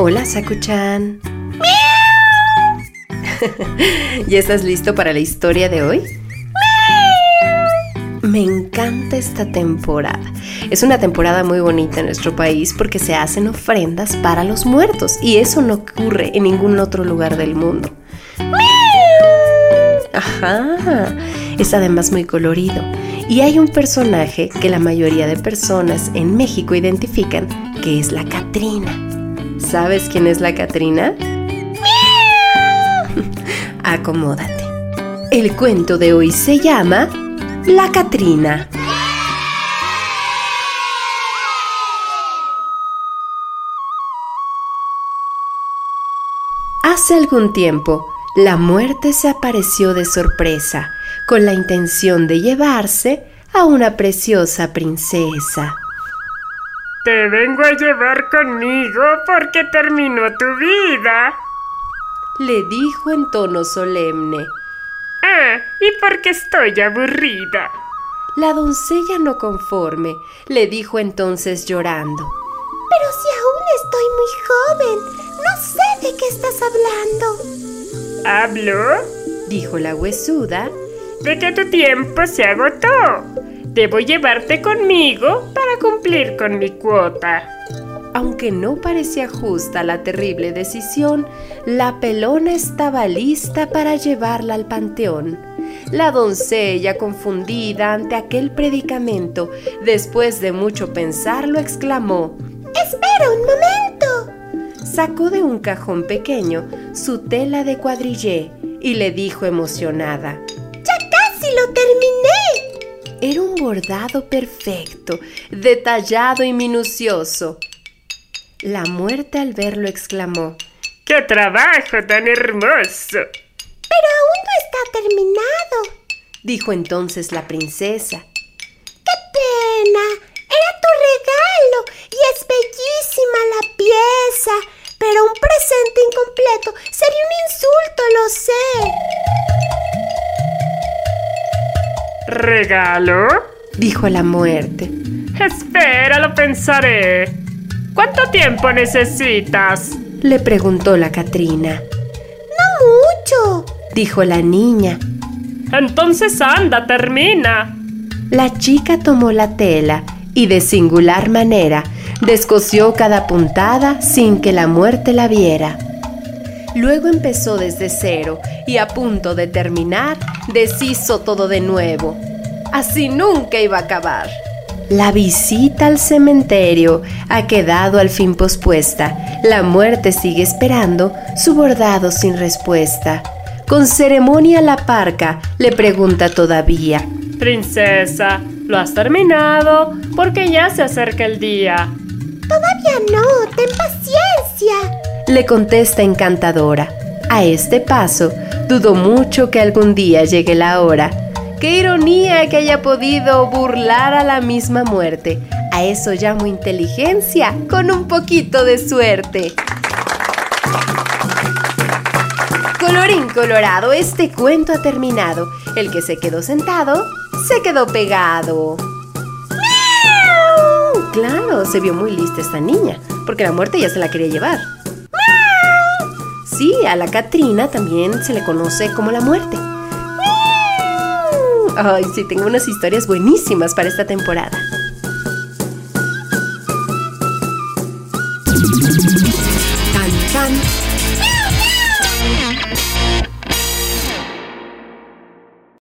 Hola, Sakuchan. ¿Ya estás listo para la historia de hoy? Me encanta esta temporada. Es una temporada muy bonita en nuestro país porque se hacen ofrendas para los muertos y eso no ocurre en ningún otro lugar del mundo. Ajá, es además muy colorido y hay un personaje que la mayoría de personas en México identifican que es la Catrina. ¿Sabes quién es la Catrina? Acomódate. El cuento de hoy se llama La Catrina. Hace algún tiempo, la muerte se apareció de sorpresa, con la intención de llevarse a una preciosa princesa. Te vengo a llevar conmigo porque terminó tu vida. Le dijo en tono solemne. Ah, y porque estoy aburrida. La doncella no conforme, le dijo entonces llorando. Pero si aún estoy muy joven, no sé de qué estás hablando. ¿Hablo? Dijo la huesuda. De que tu tiempo se agotó. Debo llevarte conmigo para cumplir con mi cuota. Aunque no parecía justa la terrible decisión, la pelona estaba lista para llevarla al panteón. La doncella, confundida ante aquel predicamento, después de mucho pensarlo, exclamó Espera un momento. Sacó de un cajón pequeño su tela de cuadrillé y le dijo emocionada Era un bordado perfecto, detallado y minucioso. La muerte al verlo exclamó, ¡Qué trabajo tan hermoso! Pero aún no está terminado, dijo entonces la princesa. ¡Qué pena! Era tu regalo ¿Regalo? Dijo la muerte. Espera, lo pensaré. ¿Cuánto tiempo necesitas? Le preguntó la Catrina. No mucho, dijo la niña. Entonces anda, termina. La chica tomó la tela y de singular manera descosió cada puntada sin que la muerte la viera. Luego empezó desde cero y a punto de terminar, deshizo todo de nuevo. Así nunca iba a acabar. La visita al cementerio ha quedado al fin pospuesta. La muerte sigue esperando su bordado sin respuesta. Con ceremonia la parca le pregunta todavía. Princesa, ¿lo has terminado? Porque ya se acerca el día. Todavía no, ten paciencia le contesta encantadora. A este paso, dudo mucho que algún día llegue la hora. Qué ironía que haya podido burlar a la misma muerte. A eso llamo inteligencia con un poquito de suerte. Colorín colorado, este cuento ha terminado. El que se quedó sentado, se quedó pegado. Claro, se vio muy lista esta niña, porque la muerte ya se la quería llevar. Sí, a la Catrina también se le conoce como la muerte. Ay, sí, tengo unas historias buenísimas para esta temporada. ¡Tan, tan!